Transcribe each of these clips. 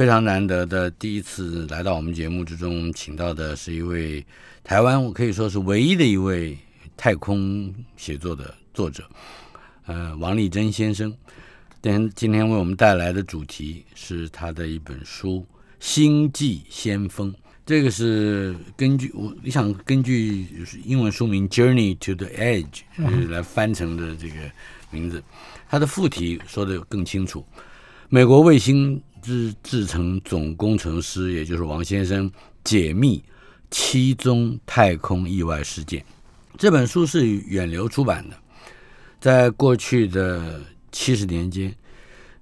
非常难得的第一次来到我们节目之中，请到的是一位台湾，我可以说是唯一的一位太空写作的作者，呃，王立珍先生。今今天为我们带来的主题是他的一本书《星际先锋》。这个是根据我，你想根据英文书名《Journey to the Edge》来翻成的这个名字，它的副题说的更清楚。美国卫星制制成总工程师，也就是王先生解密七宗太空意外事件。这本书是远流出版的，在过去的七十年间，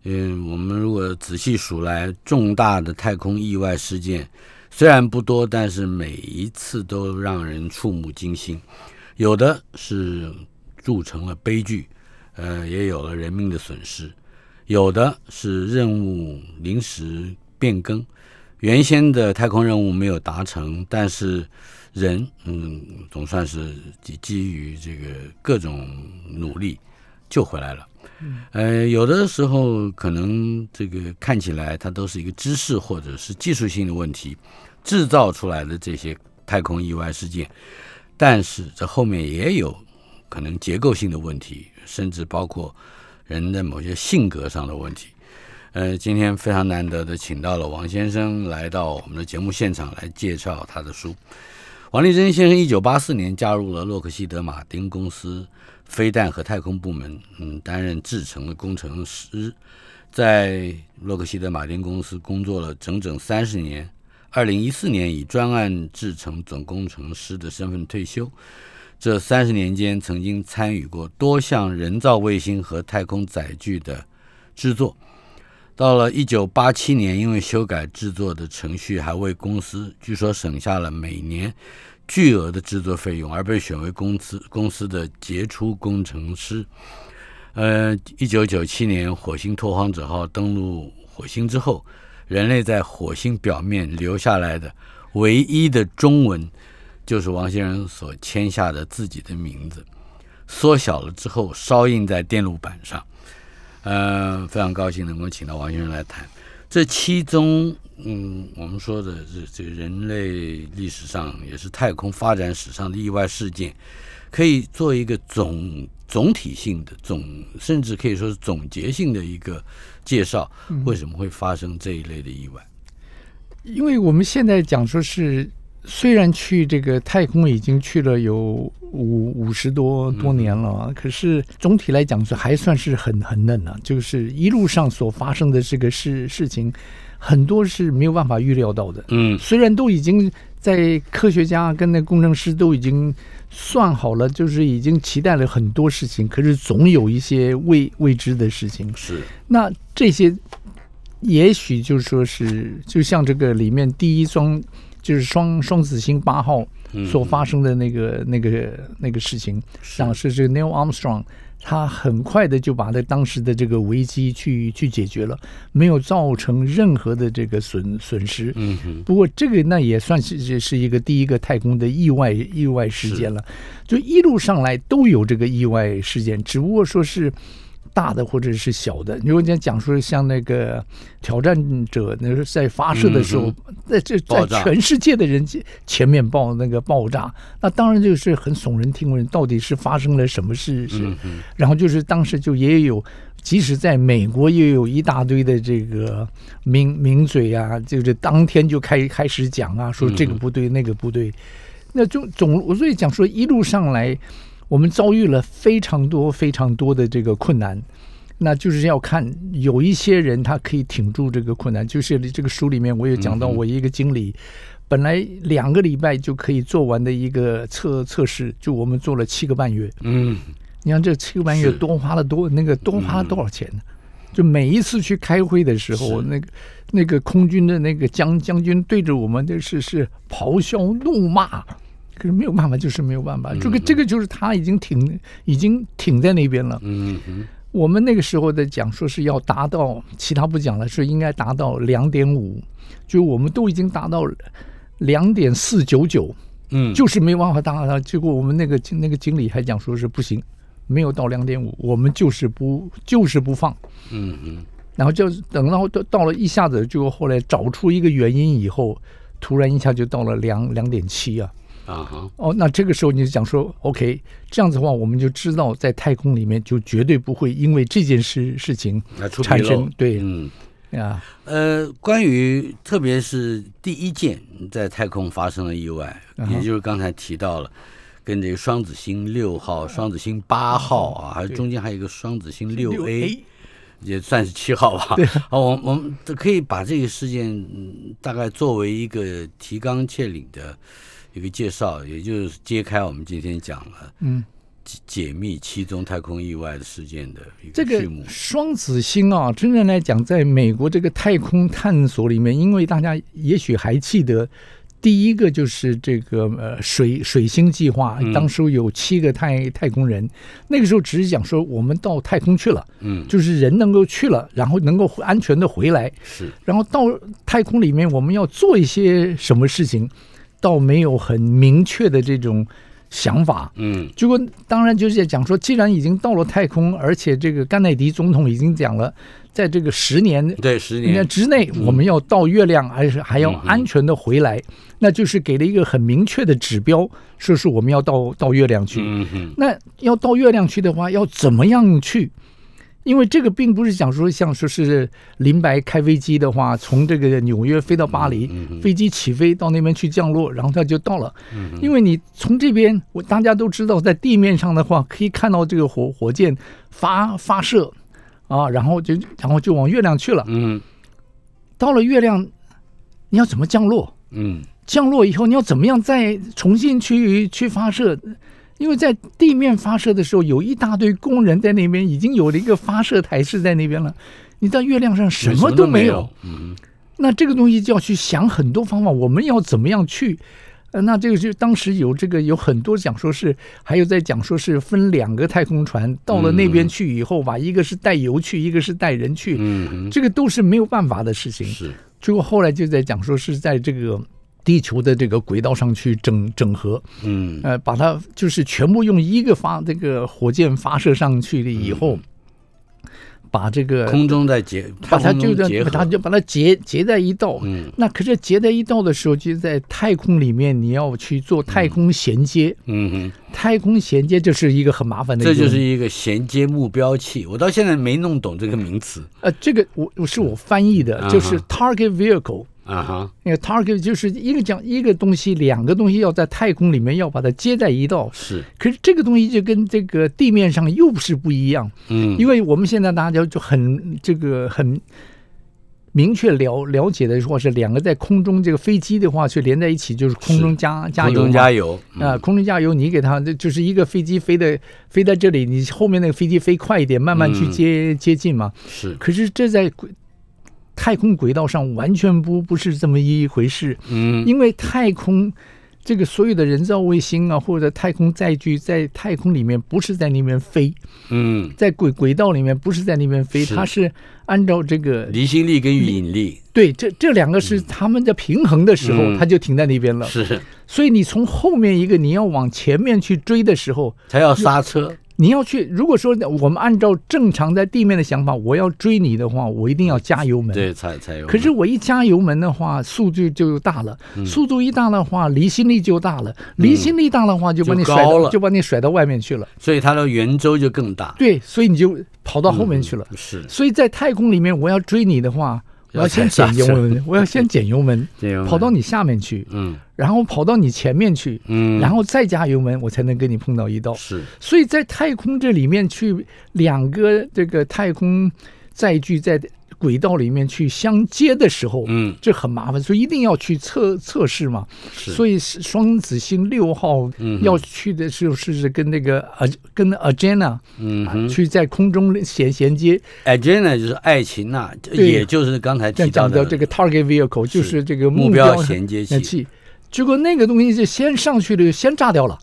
嗯，我们如果仔细数来，重大的太空意外事件。虽然不多，但是每一次都让人触目惊心。有的是铸成了悲剧，呃，也有了人命的损失；有的是任务临时变更，原先的太空任务没有达成，但是人，嗯，总算是基基于这个各种努力救回来了。呃，有的时候可能这个看起来它都是一个知识或者是技术性的问题制造出来的这些太空意外事件，但是这后面也有可能结构性的问题，甚至包括人的某些性格上的问题。呃，今天非常难得的请到了王先生来到我们的节目现场来介绍他的书。王立珍先生一九八四年加入了洛克希德马丁公司。飞弹和太空部门，嗯，担任制程的工程师，在洛克希德马丁公司工作了整整三十年。二零一四年以专案制程总工程师的身份退休。这三十年间，曾经参与过多项人造卫星和太空载具的制作。到了一九八七年，因为修改制作的程序，还为公司据说省下了每年。巨额的制作费用而被选为公司公司的杰出工程师。呃，一九九七年火星拓荒者号登陆火星之后，人类在火星表面留下来的唯一的中文，就是王先生所签下的自己的名字，缩小了之后烧印在电路板上。呃，非常高兴能够请到王先生来谈这其中。嗯，我们说的这这人类历史上也是太空发展史上的意外事件，可以做一个总总体性的总，甚至可以说是总结性的一个介绍，为什么会发生这一类的意外？因为我们现在讲说是，虽然去这个太空已经去了有五五十多多年了，可是总体来讲是还算是很很嫩啊，就是一路上所发生的这个事事情。很多是没有办法预料到的。嗯，虽然都已经在科学家跟那工程师都已经算好了，就是已经期待了很多事情，可是总有一些未未知的事情。是，那这些也许就是说是，就像这个里面第一双就是双双子星八号所发生的那个那个那个事情，像是这个 Neil Armstrong。他很快的就把他当时的这个危机去去解决了，没有造成任何的这个损损失。嗯哼。不过这个那也算是是一个第一个太空的意外意外事件了，就一路上来都有这个意外事件，只不过说是。大的或者是小的，如果你讲说像那个挑战者，那是在发射的时候，在这在全世界的人前面爆那个爆炸，那当然就是很耸人听闻，到底是发生了什么事？是，然后就是当时就也有，即使在美国也有一大堆的这个名名嘴啊，就是当天就开开始讲啊，说这个不对，那个不对，那就总我所以讲说一路上来。我们遭遇了非常多非常多的这个困难，那就是要看有一些人他可以挺住这个困难。就是这个书里面我有讲到，我一个经理本来两个礼拜就可以做完的一个测测试，就我们做了七个半月。嗯，你看这七个半月多花了多那个多花了多少钱呢？就每一次去开会的时候，那个那个空军的那个将将军对着我们的是是咆哮怒骂。可是没有办法，就是没有办法。这个这个就是他已经挺已经挺在那边了。嗯嗯，我们那个时候在讲说是要达到，其他不讲了，是应该达到两点五，就我们都已经达到两点四九九，嗯，就是没有办法达到。结果我们那个经那个经理还讲说是不行，没有到两点五，我们就是不就是不放。嗯嗯，然后就等到到到了一下子，就后来找出一个原因以后，突然一下就到了两两点七啊。啊哈，哦，那这个时候你就讲说，OK，这样子的话，我们就知道在太空里面就绝对不会因为这件事事情产生对嗯。啊，呃，关于特别是第一件在太空发生的意外，啊也就是刚才提到了，跟这个双子星六号、双子星八号啊，还有中间还有一个双子星六 6A 也算是七号吧。好，我我们可以把这个事件、嗯、大概作为一个提纲挈领的一个介绍，也就是揭开我们今天讲了嗯，解解密七宗太空意外的事件的一这个个序幕。双子星啊，真正来讲，在美国这个太空探索里面，因为大家也许还记得。第一个就是这个呃水水星计划，嗯当时有七个太太空人，那个时候只是讲说我们到太空去了，嗯，就是人能够去了，然后能够安全的回来，是，然后到太空里面我们要做一些什么事情，倒没有很明确的这种想法。嗯结果当然就是在讲说，既然已经到了太空，而且这个甘乃迪总统已经讲了，在这个十年对，十年年，之内，我们要到月亮，还是还要安全的回来，那就是给了一个很明确的指标，说是我们要到到月亮去。那要到月亮去的话，要怎么样去？因为这个并不是讲说像说是林白开飞机的话，从这个纽约飞到巴黎，飞机起飞到那边去降落，然后他就到了。因为你从这边，我大家都知道，在地面上的话，可以看到这个火火箭发发射啊，然后就然后就往月亮去了。嗯到了月亮，你要怎么降落？嗯降落以后，你要怎么样再重新去去发射？因为在地面发射的时候，有一大堆工人在那边，已经有了一个发射台是在那边了。你到月亮上什么都没有，，嗯那这个东西就要去想很多方法，我们要怎么样去？呃，那这个就当时有这个有很多讲说是，还有在讲说是分两个太空船到了那边去以后吧，一个是带油去，一个是带人去，嗯哼，这个都是没有办法的事情。是，结果后来就在讲说是在这个地球的这个轨道上去整整合，嗯。呃，把它就是全部用一个发这个火箭发射上去了以后，把这个空中再结，把它就把它就把它结结在一道。嗯。那可是结在一道的时候，就在太空里面，你要去做太空衔接。嗯。哼，太空衔接就是一个很麻烦的这就是一个衔接目标器，我到现在没弄懂这个名词。呃，这个我我是我翻译的，就是 target vehicle。啊哈，那个 target 就是一个讲一个东西，两个东西要在太空里面要把它接在一道。是，可是这个东西就跟这个地面上又是不一样，嗯，因为我们现在大家就很这个很明确了了解的说是两个在空中这个飞机的话，去连在一起就是空中加加空中油加油啊、空中加油，你给它就是一个飞机飞的飞在这里，你后面那个飞机飞快一点，慢慢去嗯。接、接近嘛。是，可是这在轨太空轨道上完全不不是这么一回事，嗯。因为太空这个所有的人造卫星啊，或者太空载具在太空里面不是在那边飞，嗯，在轨轨道里面不是在那边飞，是。它是按照这个离心力跟引力。对这这两个是他们在平衡的时候，嗯。它就停在那边了。是，所以你从后面一个你要往前面去追的时候，才要刹车，你要去，如果说我们按照正常在地面的想法，我要追你的话，我一定要加油门。对，踩踩油门。可是我一加油门的话，速度就大了，嗯速度一大的话，离心力就大了，离心力大的话，就把你甩到就把你甩到外面去了。所以它的圆周就更大，对，所以你就跑到后面去了。嗯是，所以在太空里面，我要追你的话，我要先减油门，我要先减 油门，跑到你下面去，嗯。然后跑到你前面去，嗯，然后再加油门，我才能跟你碰到一道。是，所以在太空这里面去两个这个太空载具在轨道里面去相接的时候，嗯。这很麻烦，所以一定要去测测试嘛。是，所以是双子星六号嗯要去的时候是跟那个呃跟 Agena 啊嗯哼。去在空中衔衔接，，Agena 就是爱情呐，对。也就是刚才提到的讲的这个 target vehicle 就是这个目标标衔接器。器。结果那个东西就先上去了，先炸掉了。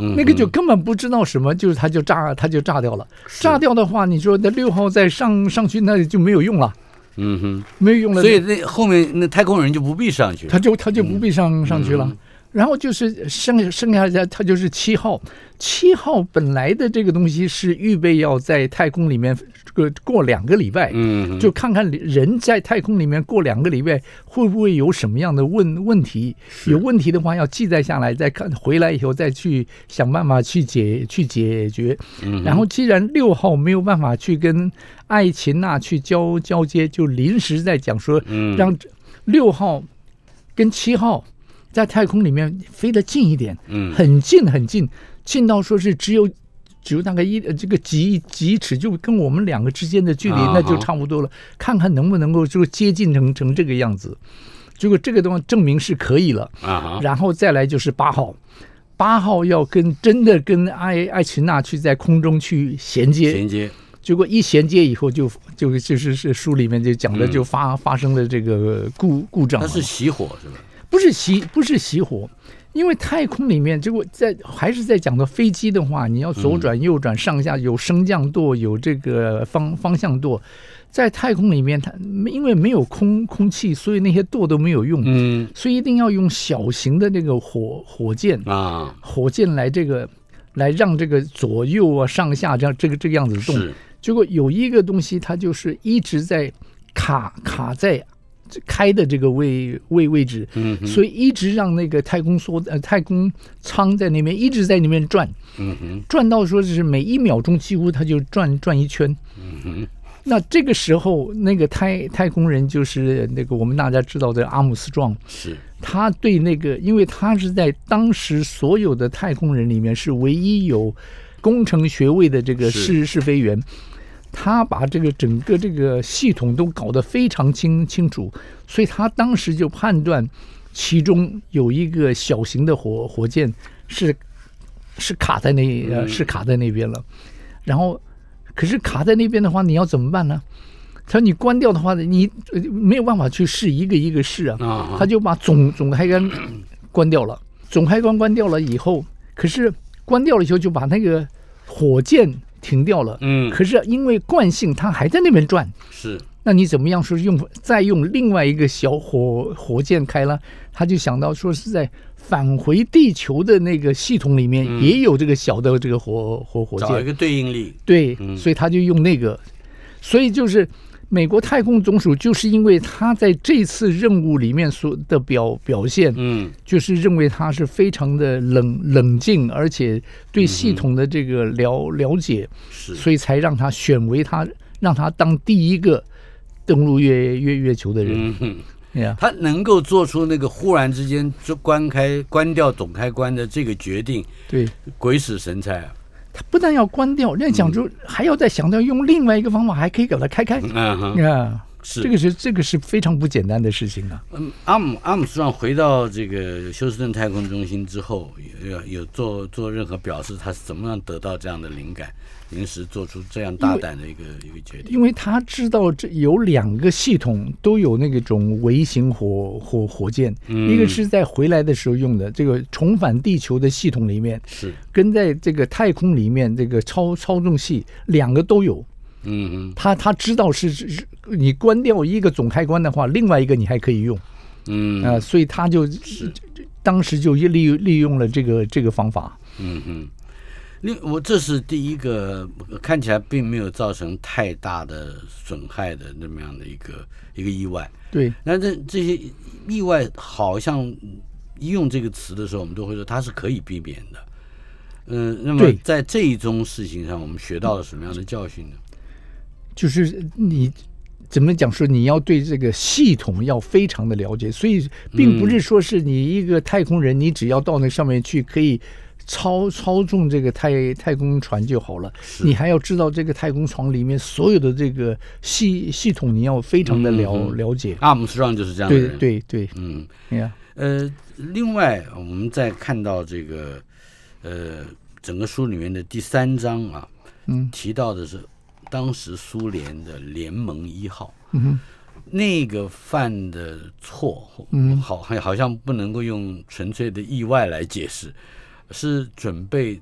嗯那个就根本不知道什么，就是它就炸，它就炸掉了。炸掉的话，你说那六号再上上去，那就没有用了，嗯哼，没有用了。所以那后面那太空人就不必上去。他就他就不必上、上去了嗯。然后就是剩剩下的，它就是七号。七号本来的这个东西是预备要在太空里面这个过两个礼拜，嗯，就看看人在太空里面过两个礼拜会不会有什么样的问问题。有问题的话要记载下来，再看回来以后再去想办法去解去解决。嗯然后既然六号没有办法去跟爱琴娜去交交接，就临时在讲说嗯让六号跟七号在太空里面飞得近一点，嗯。很近很近，近到说是只有只有大概一呃这个几几尺，就跟我们两个之间的距离啊那就差不多了，看看能不能够就接近成成这个样子。结果这个东西证明是可以了，啊，然后再来就是八号。八号要跟真的跟艾艾琴娜去在空中去衔接，衔接，结果一衔接以后就就就是是书里面就讲的嗯。就发、发生了这个故故障，它是熄火是吧？不是熄不是熄火，因为太空里面，结果在还是在讲到飞机的话，你要左转右转上下有升降舵，有这个方方向舵，在太空里面它因为没有空空气，所以那些舵都没有用，嗯。所以一定要用小型的那个火火箭，啊，火箭来这个来让这个左右啊上下这样这个这个样子动。结果有一个东西，它就是一直在卡卡在开的这个位位位置，嗯，所以一直让那个太空梭呃太空舱在那边一直在那边转，嗯哼，转到说是每一秒钟几乎它就转转一圈。嗯哼，那这个时候，那个太太空人就是那个我们大家知道的阿姆斯壮，是，他对那个，因为他是在当时所有的太空人里面是唯一有工程学位的这个试试飞员，他把这个整个这个系统都搞得非常清清楚，所以他当时就判断其中有一个小型的火火箭是是卡在那是卡在那边了，然后可是卡在那边的话，你要怎么办呢？他说你关掉的话，你呃没有办法去试一个一个试啊。啊他就把总总开关关掉了。总开关关掉了以后，可是关掉了以后就把那个火箭停掉了。嗯，可是因为惯性，它还在那边转。是，那你怎么样说用再用另外一个小火火箭开了？他就想到说是在返回地球的那个系统里面嗯也有这个小的这个火火火箭。找一个对应力，对，嗯所以他就用那个，所以就是美国太空总署，就是因为他在这次任务里面所的表表现，嗯。就是认为他是非常的冷冷静，而且对系统的这个了了解，是，所以才让他选为他，让他当第一个登陆月月月球的人。嗯他能够做出那个忽然之间就关开关掉总开关的这个决定，对。鬼使神差啊！他不但要关掉，那讲究还要再想到用另外一个方法，还可以给它开开。嗯哼，啊，是这个是这个是非常不简单的事情啊。嗯，阿姆阿姆斯壮回到这个休斯顿太空中心之后，有有做做任何表示，他是怎么样得到这样的灵感，临时做出这样大胆的一个一个决定？因为他知道这有两个系统都有那个种微型火火火箭，嗯一个是在回来的时候用的这个重返地球的系统里面，是，跟在这个太空里面这个操操纵系两个都有。嗯嗯，他他知道是是是你关掉一个总开关的话，另外一个你还可以用嗯啊、所以他就当时就利利用了这个这个方法。嗯嗯。另我这是第一个看起来并没有造成太大的损害的那么样的一个一个意外。对，那这这些意外好像一用这个词的时候，我们都会说它是可以避免的。嗯，那么在这一宗事情上，我们学到了什么样的教训呢？就是你怎么讲说你要对这个系统要非常的了解，所以并不是说是你一个太空人，你只要到那上面去可以操操纵这个太太空船就好了，你还要知道这个太空船里面所有的这个系系统，你要非常的了、了解。阿姆斯壮就是这样的对人。，对对，嗯，哎呀，呃，另外我们再看到这个呃整个书里面的第三章啊，嗯。提到的是当时苏联的联盟一号。嗯哼，那个犯的错，嗯好好好像不能够用纯粹的意外来解释，是准备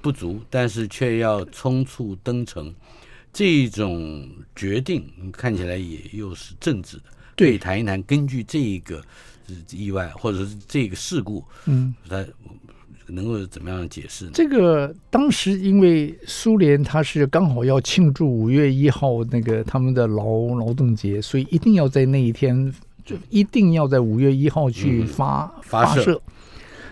不足，但是却要匆促登程，这种决定看起来也又是政治的。对谈一谈根据这个呃意外或者是这个事故，嗯，它能够怎么样解释呢？这个当时因为苏联它是刚好要庆祝五月一号那个他们的劳劳动节，所以一定要在那一天，就一定要在五月一号去嗯发、发射射。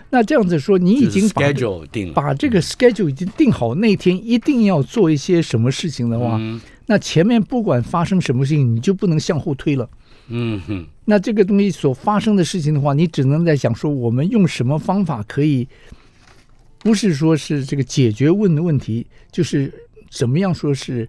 那这样子说，你已经把 schedule 定了，把这个 schedule 已经定好，那天一定要做一些什么事情的话，嗯那前面不管发生什么事情，你就不能向后推了。嗯哼，那这个东西所发生的事情的话，你只能在想说，我们用什么方法可以，不是说是这个解决问的问题，就是怎么样说是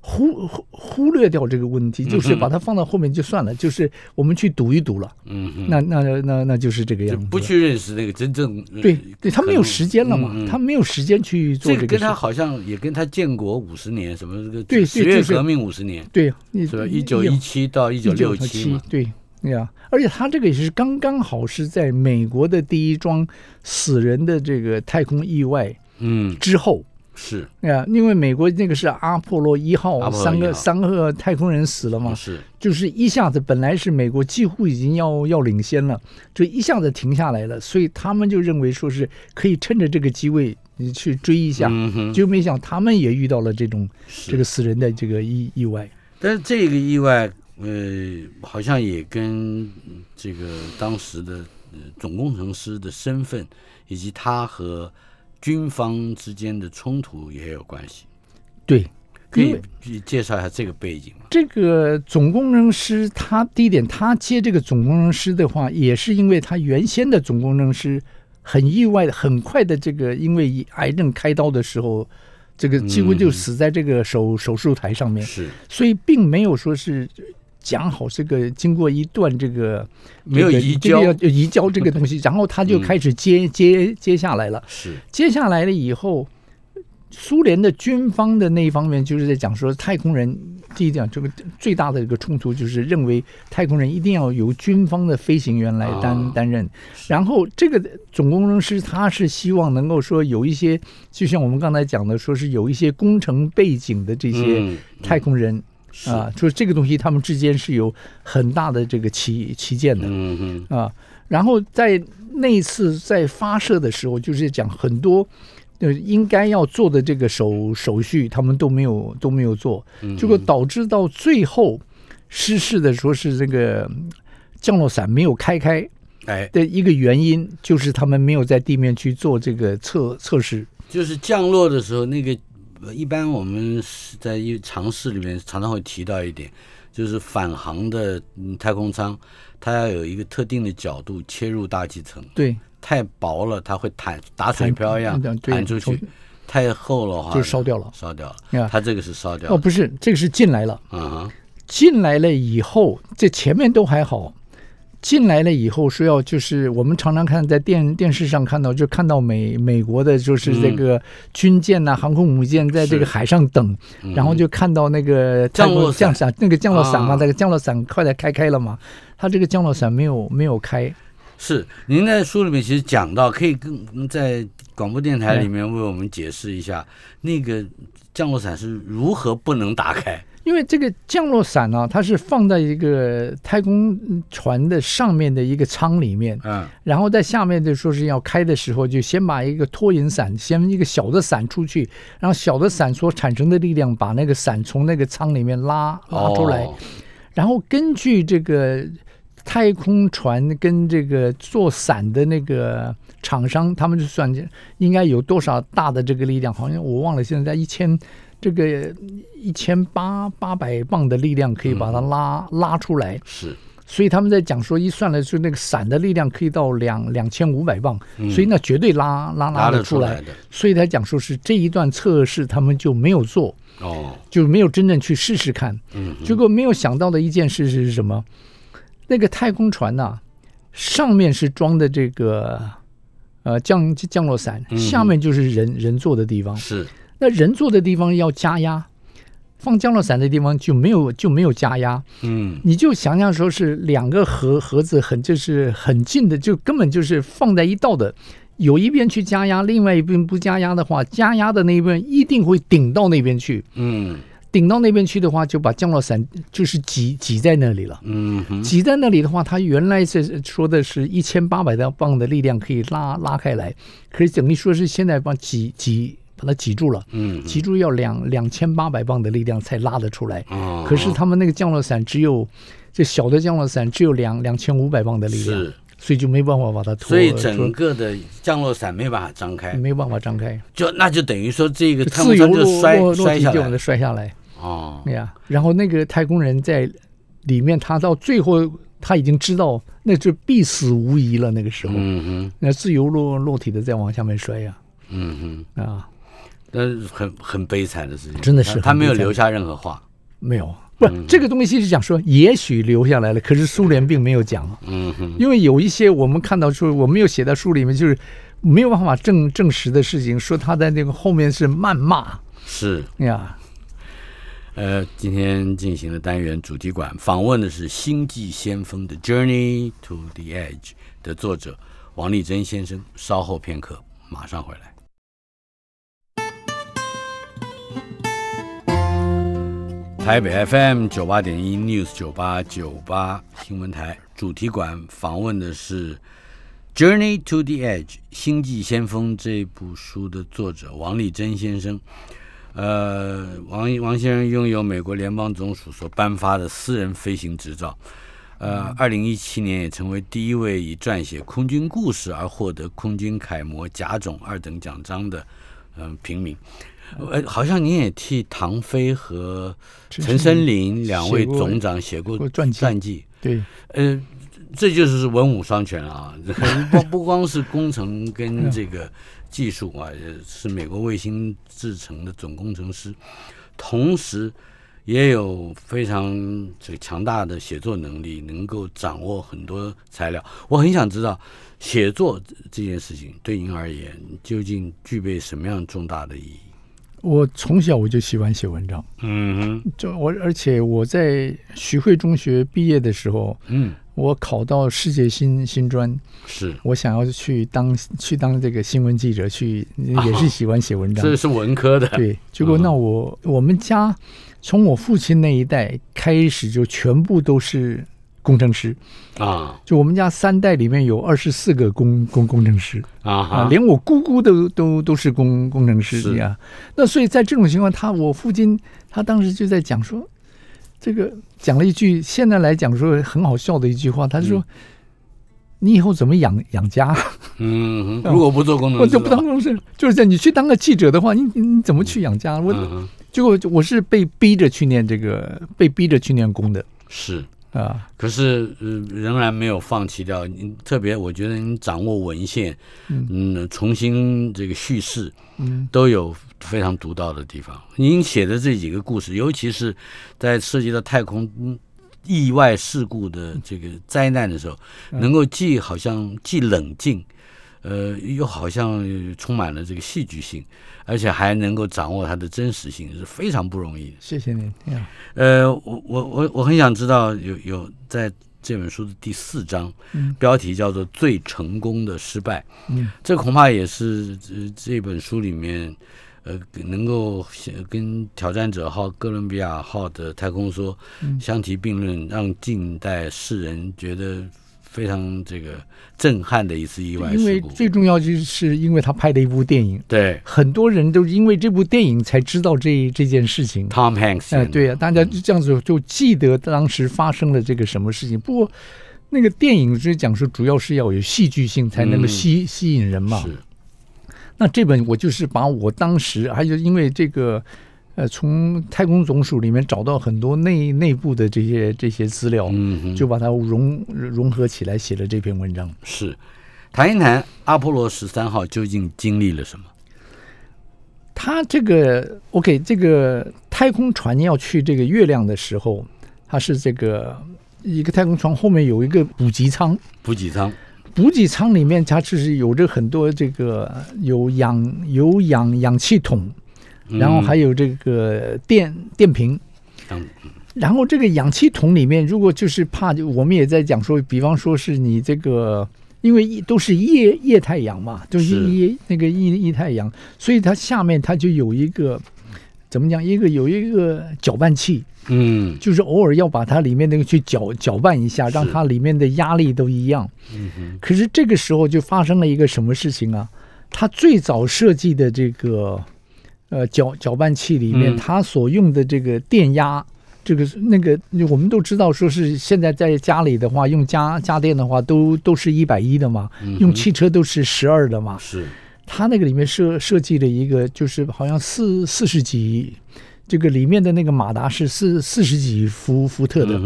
忽忽忽略掉这个问题，就是把它放到后面就算了，就是我们去赌一赌了。嗯，那那那那就是这个样子。不去认识那个真正对对，他没有时间了嘛，他没有时间去做这个这。跟他好像也跟他建国五十年，什么这个对对十月革命五十年，对，你是吧？一九一七到一一九六七七嘛，对。对呀、而且他这个也是刚刚好是在美国的第一桩死人的这个太空意外嗯，之后，是。对呀、因为美国那个是阿波罗一号，三个三个太空人死了嘛，是，就是一下子本来是美国几乎已经要要领先了，就一下子停下来了，所以他们就认为说是可以趁着这个机会你去追一下，就没想他们也遇到了这种这个死人的这个意意外。但是这个意外，呃，好像也跟嗯这个当时的呃总工程师的身份，以及他和军方之间的冲突也有关系。对，可以介绍一下这个背景吗？这个总工程师，他第一点，他接这个总工程师的话，也是因为他原先的总工程师很意外的、很快的这个因为癌症开刀的时候，这个几乎就死在这个手、手术台上面，是所以并没有说是讲好这个经过一段这个没有移交这个要移交这个东西，然后他就开始接、接接下来了。是，接下来了以后，苏联的军方的那一方面就是在讲说，太空人第一点，这个最大的一个冲突就是认为太空人一定要由军方的飞行员来担、啊担任，然后这个总工程师他是希望能够说有一些，就像我们刚才讲的，说是有一些工程背景的这些嗯太空人。是啊，就是这个东西他们之间是有很大的这个旗旗舰的，嗯嗯，啊，然后在那一次在发射的时候，就是讲很多呃应该要做的这个手手续，他们都没有都没有做，嗯结果导致到最后失事的说是这个嗯降落伞没有开开哎，的一个原因，就是他们没有在地面去做这个测测试。就是降落的时候，那个呃一般我们是在一尝试里面常常会提到一点，就是返航的嗯太空舱，它要有一个特定的角度切入大气层，对，太薄了它会弹打水漂一样弹出去，太厚了话就烧掉了烧掉了啊。它这个是烧掉了哦，不是，这个是进来了。嗯，进来了以后，这前面都还好。进来了以后说要就是我们常常看在电电视上看到，就看到美美国的就是这个军舰呐、航空母舰在这个海上等，然后就看到那个降落伞。降伞那个降落伞嘛，啊。那个降落伞快点开开了嘛，它这个降落伞没有没有开，是，您在书里面其实讲到，可以跟在广播电台里面为我们解释一下，那个降落伞是如何不能打开？因为这个降落伞呢、它是放在一个太空船的上面的一个舱里面，嗯，然后在下面就说是要开的时候，就先把一个拖引伞，先一个小的伞出去，然后小的伞所产生的力量把那个伞从那个舱里面拉拉出来，哦然后根据这个太空船跟这个做伞的那个厂商，他们就算应该有多少大的这个力量，好像我忘了，现在在一千这个一千八八百磅的力量可以把它拉、拉出来。是，所以他们在讲说，一算了，就那个伞的力量可以到两两千五百磅，嗯所以那绝对拉拉拉得得出来。出来。所以他讲说是这一段测试他们就没有做，哦，就没有真正去试试看。嗯，结果没有想到的一件事是什么？那个太空船呐、上面是装的这个呃降降落伞，下面就是人人坐的地方。是，那人坐的地方要加压，放降落伞的地方就没有就没有加压，嗯你就想想说是两个盒盒子很就是很近的，就根本就是放在一道的。有一边去加压，另外一边不加压的话，加压的那一边一定会顶到那边去。嗯顶到那边去的话，就把降落伞就是挤挤在那里了。嗯挤在那里的话，它原来是说的是一千八百磅的力量可以拉拉开来，可是等于说是现在把挤挤把它挤住了，嗯挤住要两两千八百磅的力量才拉得出来。哦，可是他们那个降落伞只有这小的降落伞只有两两千五百磅的力量，是，所以就没办法把它拖，所以整个的降落伞没办法张开，没办法张开，就那就等于说这个自由落舱就摔落落摔下来。体就把它摔下来。哦，对呀，然后那个太空人在里面，他到最后他已经知道那就必死无疑了。那个时候，嗯哼。那自由落落体的再往下面摔呀、嗯哼，啊，那是很很悲惨的事情，真的是他没有留下任何话，没有，不，这个东西是讲说也许留下来了，可是苏联并没有讲，嗯哼，因为有一些我们看到说我没有写在书里面，就是没有办法证证实的事情，说他在那个后面是谩骂是。呀。呃，今天进行的单元主题馆访问的是《星际先锋》的《Journey to the Edge》的作者王立珍先生。稍后片刻，马上回来。台北 FM 九八点一 News 九八九八新闻台主题馆访问的是《Journey to the Edge》《星际先锋》这部书的作者王立珍先生。呃，王王先生拥有美国联邦总署所颁发的私人飞行执照。呃，二零一七年也成为第一位以撰写空军故事而获得空军楷模甲种二等奖章的嗯、平民。呃，好像你也替唐飞和陈森林两位总长写过过传记传记。对，呃，这就是文武双全啊！不不光是工程跟 这个技术啊，是美国卫星制成的总工程师，同时也有非常这个强大的写作能力，能够掌握很多材料。我很想知道，写作这件事情对您而言究竟具备什么样重大的意义？我从小我就喜欢写文章，嗯哼，就我而且我在徐汇中学毕业的时候，嗯，我考到世界新新专，是，我想要去当去当这个新闻记者，去也是喜欢写文章。这是文科的，对，结果那我我们家从我父亲那一代开始就全部都是工程师，啊。就我们家三代里面有二十四个工工工程师。啊，啊，连我姑姑都都都是工工程师是。呀。那所以在这种情况，他我父亲他当时就在讲说，这个讲了一句现在来讲说很好笑的一句话，他说。你以后怎么养养家？嗯，如果不做工程师，我就不当工程师，就是在你去当个记者的话，你你你怎么去养家？我、嗯结果我是被逼着去念这个，被逼着去念工的。是，啊。可是呃，仍然没有放弃掉。你特别，我觉得你掌握文献，嗯，重新这个叙事，嗯，都有非常独到的地方。您写的这几个故事，尤其是在涉及到太空嗯意外事故的这个灾难的时候，能够既好像既冷静，呃，又好像充满了这个戏剧性，而且还能够掌握它的真实性，是非常不容易的。谢谢您。呃，我我我我很想知道有有在这本书的第四章，嗯标题叫做“最成功的失败”，嗯，这恐怕也是呃这本书里面呃能够写跟挑战者号、哥伦比亚号的太空梭嗯相提并论，让近代世人觉得非常这个震撼的一次意外因为。最重要就是因为他拍的一部电影，对很多人都因为这部电影才知道这这件事情。，Tom Hanks，哎，对呀、大家就这样子就记得当时发生了这个什么事情。不过那个电影是讲说，主要是要有戏剧性才能够嗯吸、吸引人嘛。是那这本我就是把我当时还有因为这个，呃，从太空总署里面找到很多内内部的这些这些资料，嗯哼，就把它融融合起来写了这篇文章。是，谈一谈阿波罗十三号究竟经历了什么？它这个 OK，这个太空船要去这个月亮的时候，它是这个一个太空船后面有一个补给舱，补给舱，补给舱里面它就是有着很多这个有氧有氧氧气筒，然后还有这个电电瓶，嗯。然后这个氧气桶里面，如果就是怕，我们也在讲说，比方说是你这个，因为一都是液液态氧嘛，就是是。液那个液液态氧，所以它下面它就有一个怎么讲，一个有一个搅拌器，嗯。就是偶尔要把它里面那个去搅搅拌一下，让它里面的压力都一样。嗯哼。可是这个时候就发生了一个什么事情啊？它最早设计的这个呃搅搅拌器里面，嗯它所用的这个电压，这个那个我们都知道，说是现在在家里的话，用家家电的话，都都是一百一的嘛，嗯用汽车都是十二的嘛。是它那个里面设设计了一个，就是好像四四十几。这个里面的那个马达是四四十几伏伏特的，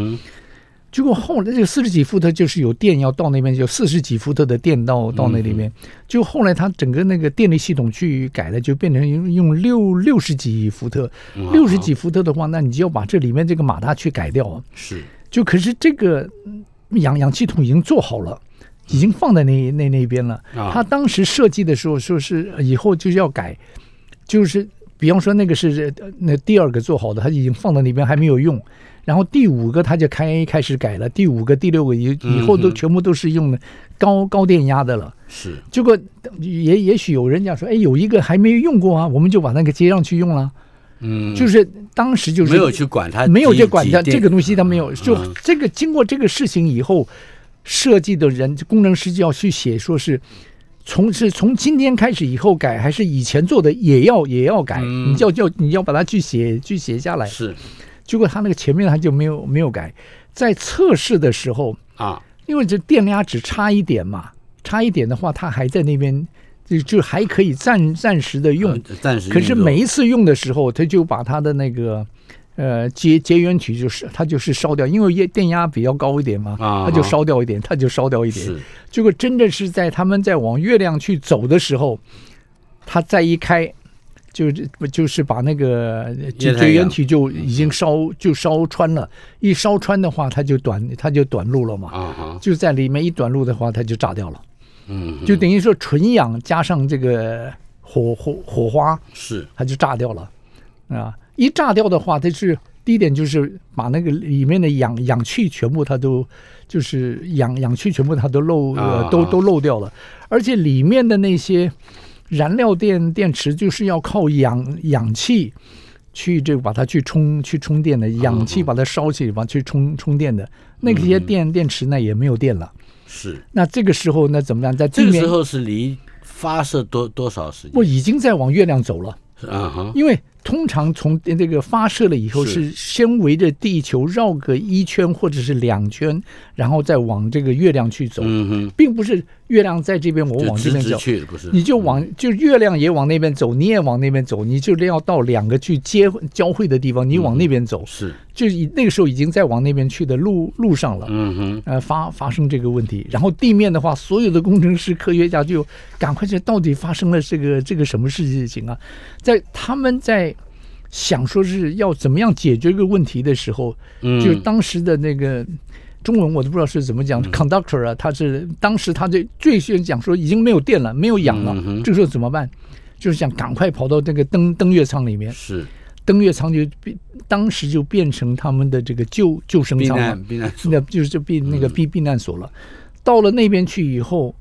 结果后来这个四十几伏特就是有电要到那边，就四十几伏特的电到到那里面。就后来它整个那个电力系统去改了，就变成用用六六十几伏特。六十几伏特的话，那你就要把这里面这个马达去改掉啊。是就可是这个嗯氧氧气筒已经做好了。已经放在那那那边了。啊他当时设计的时候说是以后就是要改，就是比方说那个是呃那第二个做好的，他已经放在那边还没有用，然后第五个他就开开始改了，第五个、第六个以以后都全部都是用的高高电压的了。是结果也也许有人讲说，哎，有一个还没用过啊，我们就把那个接上去用了。嗯，就是当时就是没有去管它，没有去管它这个东西，西，他没有。就嗯这个经过这个事情以后，设计的人工程师就要去写，说是从是从今天开始以后改，还是以前做的也要也要改，嗯你要要你要把它去写去写下来。是结果他那个前面他就没有没有改，在测试的时候，啊，因为这电压只差一点嘛，差一点的话，他还在那边。就就还可以暂暂时的用，呃暂时，可是每一次用的时候，他就把他的那个呃节节缘体就是它就是烧掉，因为液电压比较高一点嘛，啊它就烧掉一点，它就烧掉一点。是。结果真的是在他们在往月亮去走的时候，他再一开，就是就是把那个节液态氧节源体就已经烧就烧穿了，一烧穿的话，它就短它就短路了嘛，就在里面一短路的话，它就炸掉了，嗯，就等于说纯氧加上这个火火火花。是。它就炸掉了，啊，一炸掉的话，它是第一点就是把那个里面的氧氧气全部它都就是氧氧气全部它都漏呃啊都都漏掉了，而且里面的那些燃料电电池就是要靠氧氧气去这个把它去充去充电的，氧气把它烧起来，把去充充电的，那些电电池呢也没有电了。是，那这个时候那怎么样？在这个时候是离发射多多少时间我？已经在往月亮走了。啊哈，因为通常从这个发射了以后，是是先围着地球绕个一圈或者是两圈，然后再往这个月亮去走，并不是月亮在这边，我往这边走。去不是？你就往就月亮也往那边走，你也往那边走，你就要到两个去接交汇的地方，你往那边走，是，就已那个时候已经在往那边去的路路上了。嗯哼，呃，发发生这个问题，然后地面的话，所有的工程师、科学家就赶快去，到底发生了这个这个什么事情啊？在他们在想说是要怎么样解决这个问题的时候，嗯，就当时的那个中文我都不知道是怎么讲、c o n d u c t o r 啊，他是当时他最最先讲说已经没有电了，没有氧了，嗯这个时候怎么办？就是想赶快跑到那个登登月舱里面，是。登月舱就变，当时就变成他们的这个救救生舱了。避难。避难所，那就是就避那个嗯。避避难所了。到了那边去以后，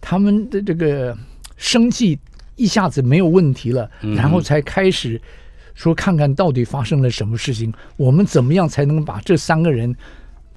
他们的这个生计一下子没有问题了，嗯然后才开始说看看到底发生了什么事情，我们怎么样才能把这三个人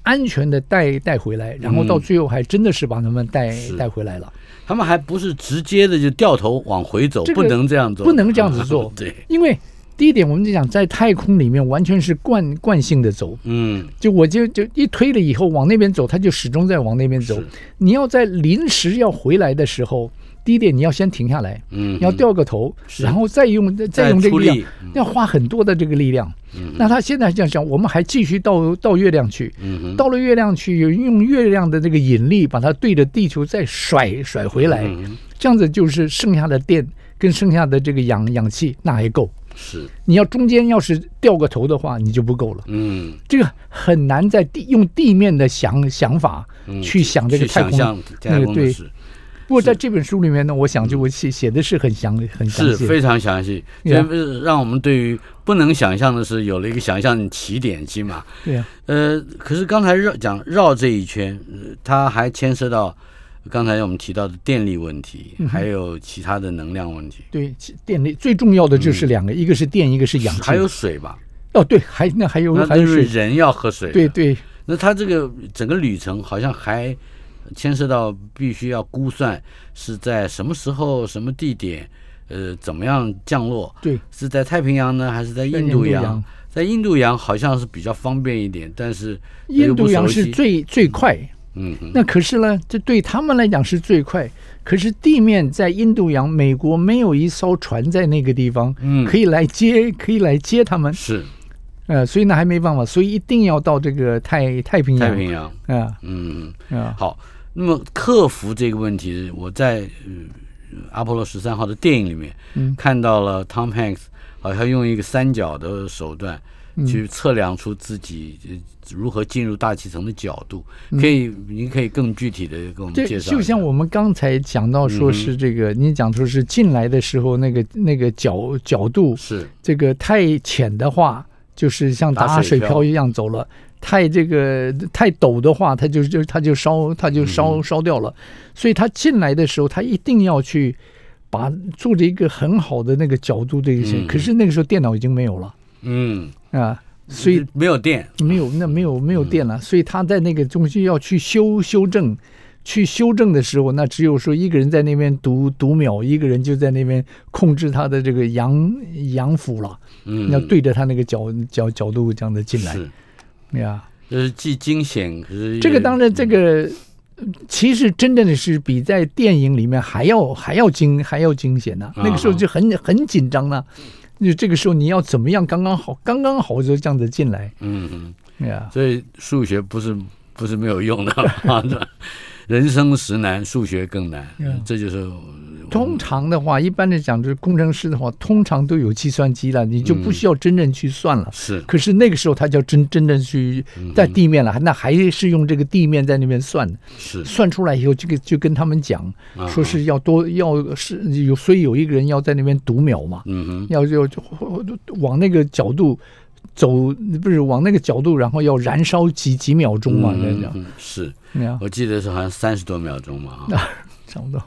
安全的带带回来？然后到最后还真的是把他们带嗯带回来了。他们还不是直接的就掉头往回走，这个不能这样做，不能这样子做 对，因为第一点，我们就讲在太空里面完全是惯惯性的走，嗯，就我就就一推了以后往那边走，他就始终在往那边走。你要在临时要回来的时候，第一点你要先停下来，嗯，你要掉个头，然后再用再用这个力量要花很多的这个力量。嗯。那他现在这样想，我们还继续到到月亮去，嗯哼，到了月亮去，用月亮的这个引力把它对着地球再甩甩回来，嗯。这样子就是剩下的电跟剩下的这个氧氧气那还够。是，你要中间要是掉个头的话，你就不够了。嗯，这个很难在地用地面的想想法嗯去想这个太空那个对不过在这本书里面呢，我想就我写写的是很详很详细，是非常详细，对啊这让我们对于不能想象的是有了一个想象起点，起码。对啊，呃，可是刚才绕讲绕这一圈，呃它还牵涉到刚才我们提到的电力问题，嗯还有其他的能量问题，对，其电力最重要的就是两个，一个是电，一个是氧还有水吧？哦，对，还那还有那还有水，就是人要喝水，对。对。那它这个整个旅程好像还牵涉到必须要估算是在什么时候、什么地点，呃，怎么样降落？对，是在太平洋呢，还是在在印度洋？在印度洋好像是比较方便一点，但是印度洋是最最快，嗯哼，那可是呢，这对他们来讲是最快。可是地面在印度洋，美国没有一艘船在那个地方，嗯可以来接，可以来接他们。是呃，所以呢还没办法，所以一定要到这个太太平洋。太平洋，啊嗯，啊，好。那么克服这个问题，我在呃阿波罗十三号的电影里面嗯。看到了 Tom Hanks 好像用一个三角的手段嗯。去测量出自己呃如何进入大气层的角度。可以，您可以更具体的给我们介绍。就像我们刚才讲到说是这个，你讲说是进来的时候那个那个角角度，是。这个太浅的话，就是像打水漂一样走了；太这个太陡的话，它就就它就烧它就烧、嗯。烧掉了。所以它进来的时候，它一定要去把做着一个很好的那个角度这个可是那个时候电脑已经没有了。嗯，啊，所以没有电，没有那没有没有电嗯。了，所以他在那个中心要去修修正。去修正的时候，那只有说一个人在那边读读秒，一个人就在那边控制他的这个阳阳符了。嗯，要对着他那个角角角度这样的进来。是，呀。就是既惊险，可是这个当然，这个其实真正的是比在电影里面还要还要惊还要惊险呢、啊那个时候就很很紧张呢、就这个时候你要怎么样刚刚好刚刚好就这样子进来嗯嗯。呀？所以数学不是不是没有用的 啊，人生实难，数学更难，嗯这就是通常的话，一般的讲，就是工程师的话，通常都有计算机了，你就不需要真正去算了。是。可是那个时候，他就要真真正去嗯。在地面了，那还是用这个地面在那边算的。是。算出来以后，这个就跟他们讲，啊。说是要多要是有，所以有一个人要在那边读秒嘛，嗯哼，要就就往那个角度走，不是往那个角度，然后要燃烧几几秒钟嘛，那样，是。我记得是好像三十多秒钟嘛，啊 差不多。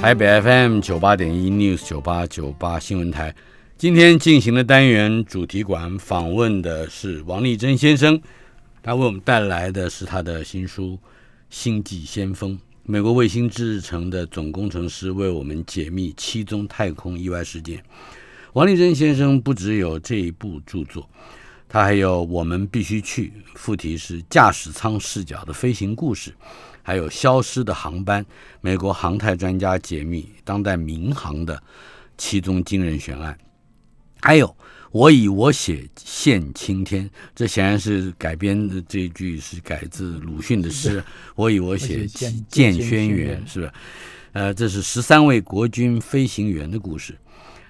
台北 FM 九八点一 News 九八九八新闻台，今天进行的单元主题馆访问的是王立珍先生，他为我们带来的是他的新书《星际先锋》，美国卫星制成的总工程师为我们解密七宗太空意外事件。王立珍先生不只有这一部著作，他还有《我们必须去》，副题是驾驶舱视角的飞行故事。还有消失的航班，美国航太专家解密当代民航的七宗惊人悬案，还有我以我血献青天，这显然是改编的这一句是改自鲁迅的诗，我以我血献轩辕轩辕，是吧？呃，这是十三位国军飞行员的故事。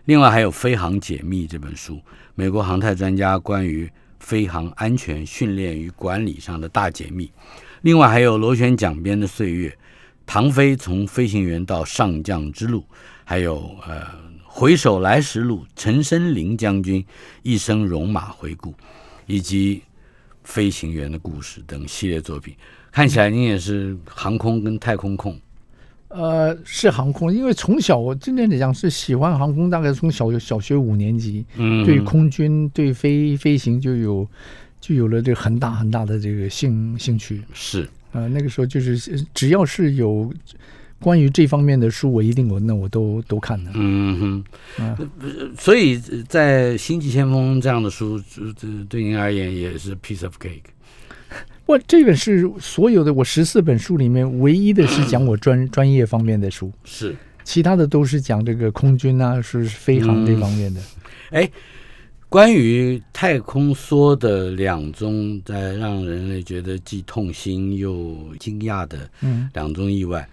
另外还有《飞航解密》这本书，美国航太专家关于飞行安全训练与管理上的大解密。另外还有螺旋桨边的岁月，唐飞从飞行员到上将之路，还有呃回首来时路，陈升林将军一生戎马回顾，以及飞行员的故事等系列作品。看起来您也是航空跟太空控，呃，是航空，因为从小我真正的讲是喜欢航空，大概从小小学五年级，嗯，对空军对飞飞行就有就有了这个很大很大的这个兴兴趣。是呃，那个时候就是呃只要是有关于这方面的书，我一定我那我都都看的。嗯哼，啊呃所以在《星际先锋》这样的书，这这对您而言也是 piece of cake。我这本是所有的我十四本书里面唯一的是讲我专 专业方面的书，是，其他的都是讲这个空军啊，是飞航这方面的。哎，关于太空梭的两宗在让人类觉得既痛心又惊讶的嗯。两宗意外，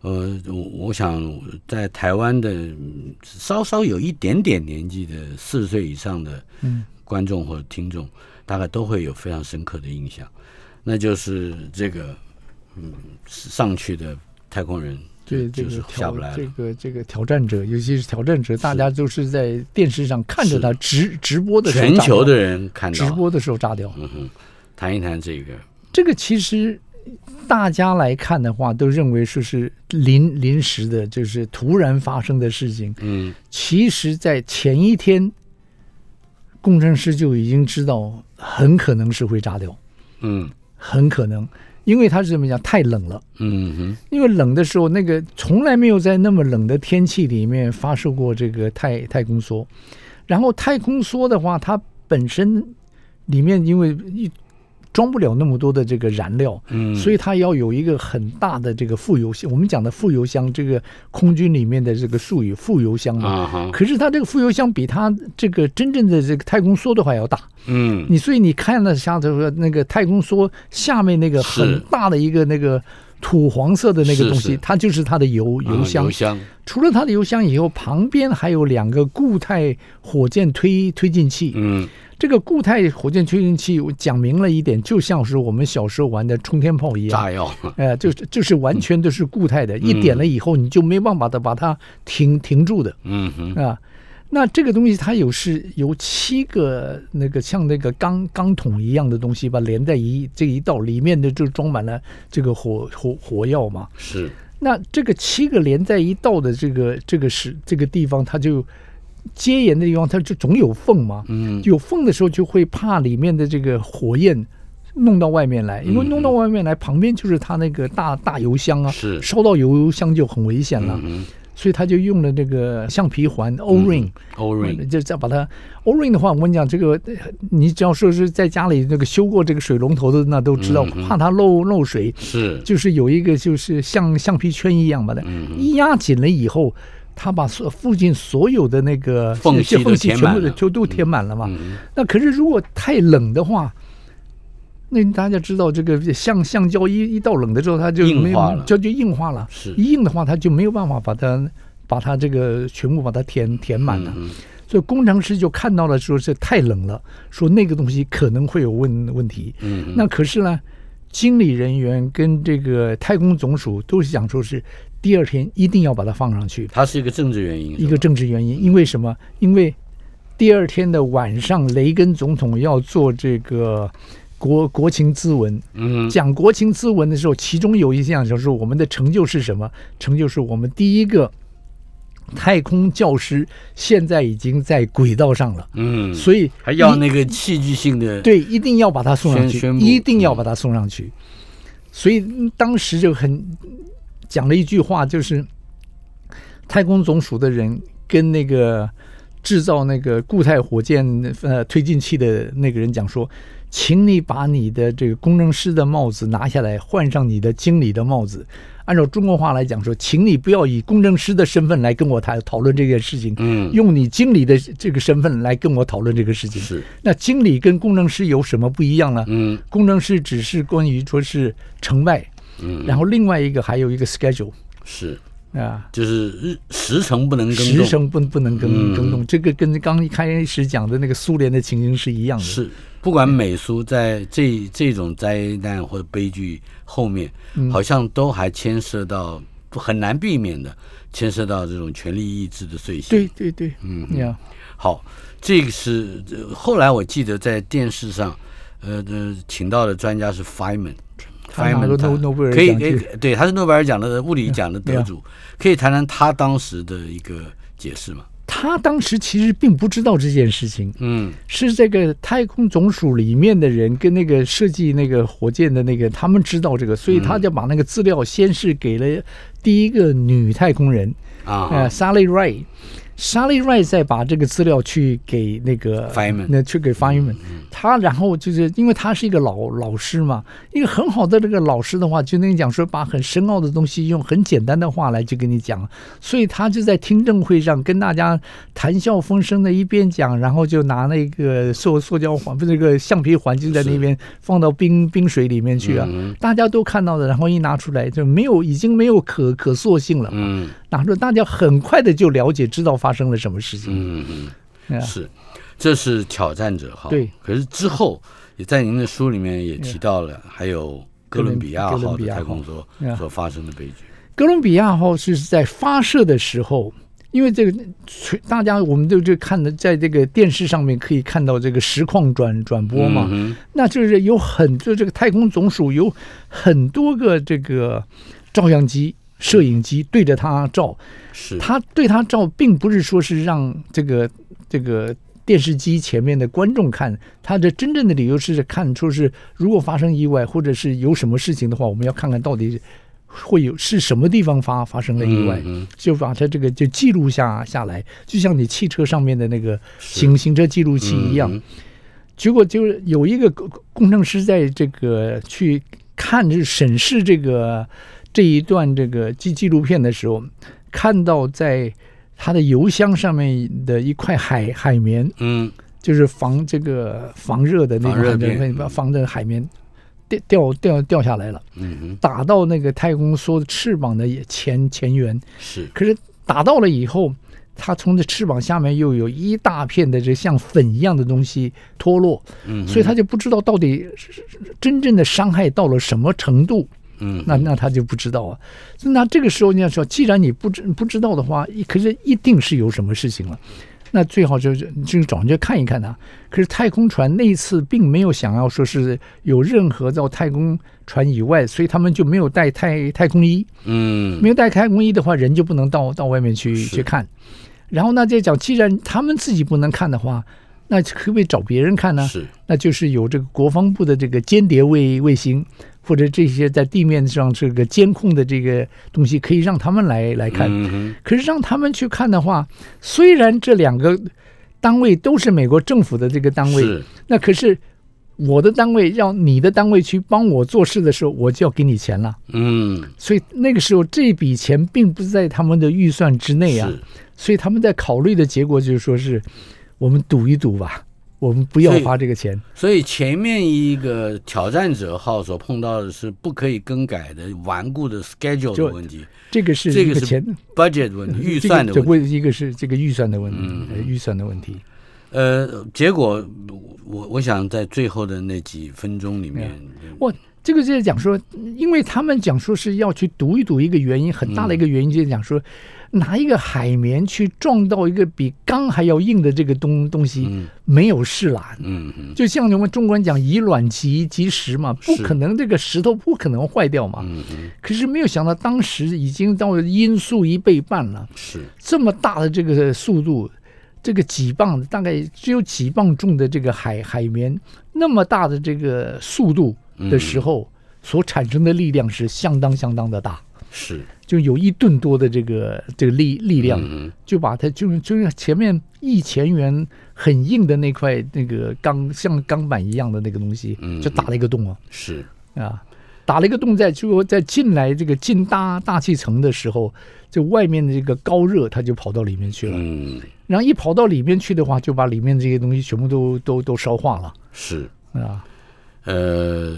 呃，我我想在台湾的嗯稍稍有一点点年纪的四十岁以上的嗯。观众或者听众，大概都会有非常深刻的印象。那就是这个嗯上去的太空人就是对这个挑下不来这个这个挑战者，尤其是挑战者，大家都是在电视上看着他直直播的时候全球的人看到，直播的时候炸掉。嗯哼，谈一谈这个，这个其实大家来看的话，都认为说是临临时的，就是突然发生的事情。嗯。其实，在前一天，工程师就已经知道很可能是会炸掉，嗯很可能，因为他是怎么讲，太冷了。嗯哼，因为冷的时候，那个从来没有在那么冷的天气里面发射过这个太太空梭。然后太空梭的话，它本身里面因为一装不了那么多的这个燃料，嗯，所以它要有一个很大的这个副油箱。我们讲的副油箱，这个空军里面的这个术语副油箱嘛。啊哈，可是它这个副油箱比它这个真正的这个太空梭的话要大，嗯你所以你看了下头说那个太空梭下面那个很大的一个那个土黄色的那个东西，是它就是它的油啊油箱。油箱，除了它的油箱以后，旁边还有两个固态火箭推推进器。嗯这个固态火箭推进器我讲明了一点，就像是我们小时候玩的冲天炮一样。炸药，呃，就是就是完全都是固态的，一点了以后你就没办法的把它停停住的。嗯哼，啊，那这个东西它有是由七个那个像那个钢钢桶一样的东西吧连在一这一道，里面的就装满了这个火火火药嘛。是，那这个七个连在一道的这个这个是这个地方，它就接沿的地方，它就总有缝嘛。嗯。有缝的时候就会怕里面的这个火焰弄到外面来，因为弄到外面来，旁边就是它那个大大油箱啊，是。烧到油箱就很危险了。嗯所以他就用了那个橡皮环 O ring，、，O ring，就再把它 O ring 的话，我跟你讲，这个呃你只要说是在家里那个修过这个水龙头的，那都知道，怕它漏漏水，是，就是有一个就是像橡皮圈一样把它嗯。一压紧了以后，它把所附近所有的那个缝隙缝隙全部的就都都填满了嘛。嗯那可是如果太冷的话，那大家知道这个橡橡胶一一到冷的时候，它就没有硬化了就就硬化了。是一硬的话，它就没有办法把它把它这个全部把它填填满了。嗯所以工程师就看到了，说是太冷了，说那个东西可能会有问问题。嗯那可是呢，经理人员跟这个太空总署都是想说是第二天一定要把它放上去。它是一个政治原因，一个政治原因，因为什么？因为第二天的晚上，雷根总统要做这个国国情咨文，嗯讲国情咨文的时候，其中有一项就是我们的成就是什么？成就是我们第一个太空教师现在已经在轨道上了，嗯，所以还要那个戏剧性的，对，一定要把它送上去一定要把它送上去。所以嗯当时就很讲了一句话，就是太空总署的人跟那个制造那个固态火箭呃推进器的那个人讲说，请你把你的这个工程师的帽子拿下来，换上你的经理的帽子。按照中国话来讲说，请你不要以工程师的身份来跟我谈讨论这件事情，嗯用你经理的这个身份来跟我讨论这个事情。是，那经理跟工程师有什么不一样呢？嗯工程师只是关于说是成败，嗯，然后另外一个还有一个 schedule 是，啊，就是日时程不能更动，时程不不能更嗯。更动，这个跟刚一开始讲的那个苏联的情形是一样的。是，不管美苏在这这种灾难或者悲剧后面，嗯。好像都还牵涉到不很难避免的，牵涉到这种权力意志的罪行。对对对，嗯。呀，好，这个是呃后来我记得在电视上，呃呃，请到的专家是 Feynman。他拿过诺诺贝尔可以可以对，他是诺贝尔奖的物理奖的得主，可以谈谈他当时的一个解释吗？他当时其实并不知道这件事情，嗯。是这个太空总署里面的人跟那个设计那个火箭的那个他们知道这个，所以他就把那个资料先是给了第一个女太空人，啊。呃，Sally Ride。Sally Ride 再把这个资料去给那个 Feynman 那去给 Feynman，他然后就是因为他是一个老老师嘛，一个很好的这个老师的话，就跟你讲说，把很深奥的东西用很简单的话来就跟你讲，所以他就在听证会上跟大家谈笑风生的一边讲，然后就拿那个塑塑胶环不是那个橡皮环就在那边放到冰冰水里面去啊，嗯。大家都看到的，然后一拿出来就没有已经没有可可塑性了嘛。嗯拿出来，大家很快的就了解，知道发生了什么事情。嗯嗯。啊是，这是挑战者号。对，可是之后也在您的书里面也提到了，还有哥伦比亚号的太空所所发生的悲剧。哥伦比亚号是在发射的时候，因为这个大家我们都就看的，在这个电视上面可以看到这个实况转转播嘛，嗯那就是有很就这个太空总署有很多个这个照相机、摄影机对着他照，是，他对他照，并不是说是让这个这个电视机前面的观众看，他的真正的理由是看出是如果发生意外或者是有什么事情的话，我们要看看到底会有是什么地方发发生了意外，嗯就把它这个就记录下下来，就像你汽车上面的那个行行车记录器一样。嗯结果就是有一个工工程师在这个去看就审视这个这一段这个纪纪录片的时候，看到在他的油箱上面的一块海海绵，嗯。就是防这个防热的那个海片。绵，防的海绵掉掉掉掉下来了，嗯哼，打到那个太空梭的翅膀的前前缘，是，可是打到了以后，它从这翅膀下面又有一大片的这像粉一样的东西脱落，嗯，所以他就不知道到底真正的伤害到了什么程度。嗯那那他就不知道啊。那这个时候你要说，既然你不知不知道的话，可是一定是有什么事情了。那最好就是就找人家看一看啊。可是太空船那一次并没有想要说是有任何到太空船以外，所以他们就没有带太太空衣。嗯没有带太空衣的话，人就不能到到外面去去看。然后呢，再讲，既然他们自己不能看的话，那可不可以找别人看呢？是，那就是有这个国防部的这个间谍卫卫星，或者这些在地面上这个监控的这个东西，可以让他们来来看。可是让他们去看的话，虽然这两个单位都是美国政府的这个单位，那可是我的单位让你的单位去帮我做事的时候，我就要给你钱了。嗯，所以那个时候这笔钱并不在他们的预算之内啊，所以他们在考虑的结果就是说是我们赌一赌吧，我们不要花这个钱。所以前面一个挑战者号所碰到的是不可以更改的顽固的 schedule 的问题这个是这个是一个钱，budget 问题，预算的问题。这一个是这个预算的问题，预算的问题。呃，结果我我想在最后的那几分钟里面，我这个就是讲说，因为他们讲说是要去读一读一个原因，很大的一个原因就是讲说，拿一个海绵去撞到一个比钢还要硬的这个东东西，嗯。没有事啦。嗯嗯。就像我们中国人讲以卵击击石嘛，不可能这个石头不可能坏掉嘛。嗯嗯，可是没有想到，当时已经到了音速一倍半了，是，这么大的这个速度，这个几磅大概只有几磅重的这个海海绵，那么大的这个速度的时候，所产生的力量是相当相当的大，是，就有一吨多的这个这个力力量，嗯就把它就是就是前面一前元很硬的那块那个钢像钢板一样的那个东西嗯，就打了一个洞啊。是，啊，打了一个洞在，就在进来这个进大大气层的时候，就外面的这个高热它就跑到里面去了，嗯然后一跑到里面去的话，就把里面这些东西全部都都都烧化了是，啊。呃，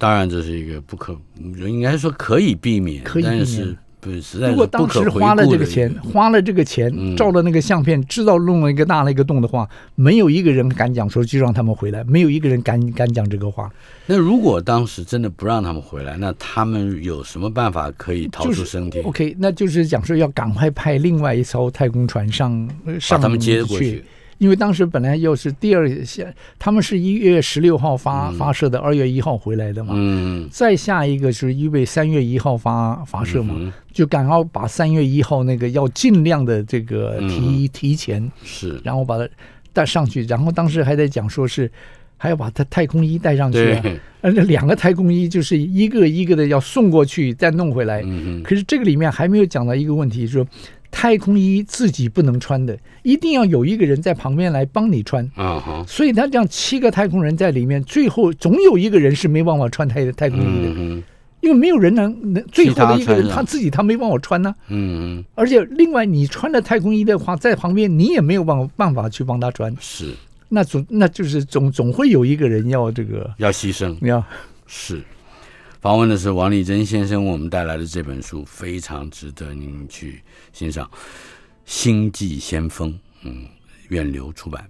当然这是一个不可，应该说可以避免，可以避免但是不实在如果当时花了这个钱，花了这个钱嗯照了那个相片，知道弄了一个大了一个洞的话，没有一个人敢讲说就让他们回来，没有一个人敢敢讲这个话。那如果当时真的不让他们回来，那他们有什么办法可以逃就是出升天？OK，那就是讲说要赶快派另外一艘太空船上上他们接过去。因为当时本来又是第二下，他们是一月十六号发、发射的，二月一号回来的嘛。嗯，再下一个是预备三月一号发发射嘛，嗯就赶快把三月一号那个要尽量的这个嗯。提、提前，是，然后把它带上去，然后当时还在讲说是还要把它太空衣带上去、啊，对，而且两个太空衣就是一个一个的要送过去再弄回来。嗯可是这个里面还没有讲到一个问题，说太空衣自己不能穿的，一定要有一个人在旁边来帮你穿。哼，啊哈，所以他这样七个太空人在里面，最后总有一个人是没办法穿太太空衣的，嗯，因为没有人能能最后的一个人他自己他没办法穿呢、嗯嗯，而且另外你穿了太空衣的话，在旁边你也没有办法办法去帮他穿，是。那总那就是总总会有一个人要这个要牺牲，要。是。访问的是王立珍先生，为我们带来的这本书非常值得您去欣赏，《星际先锋》，嗯，愿流出版。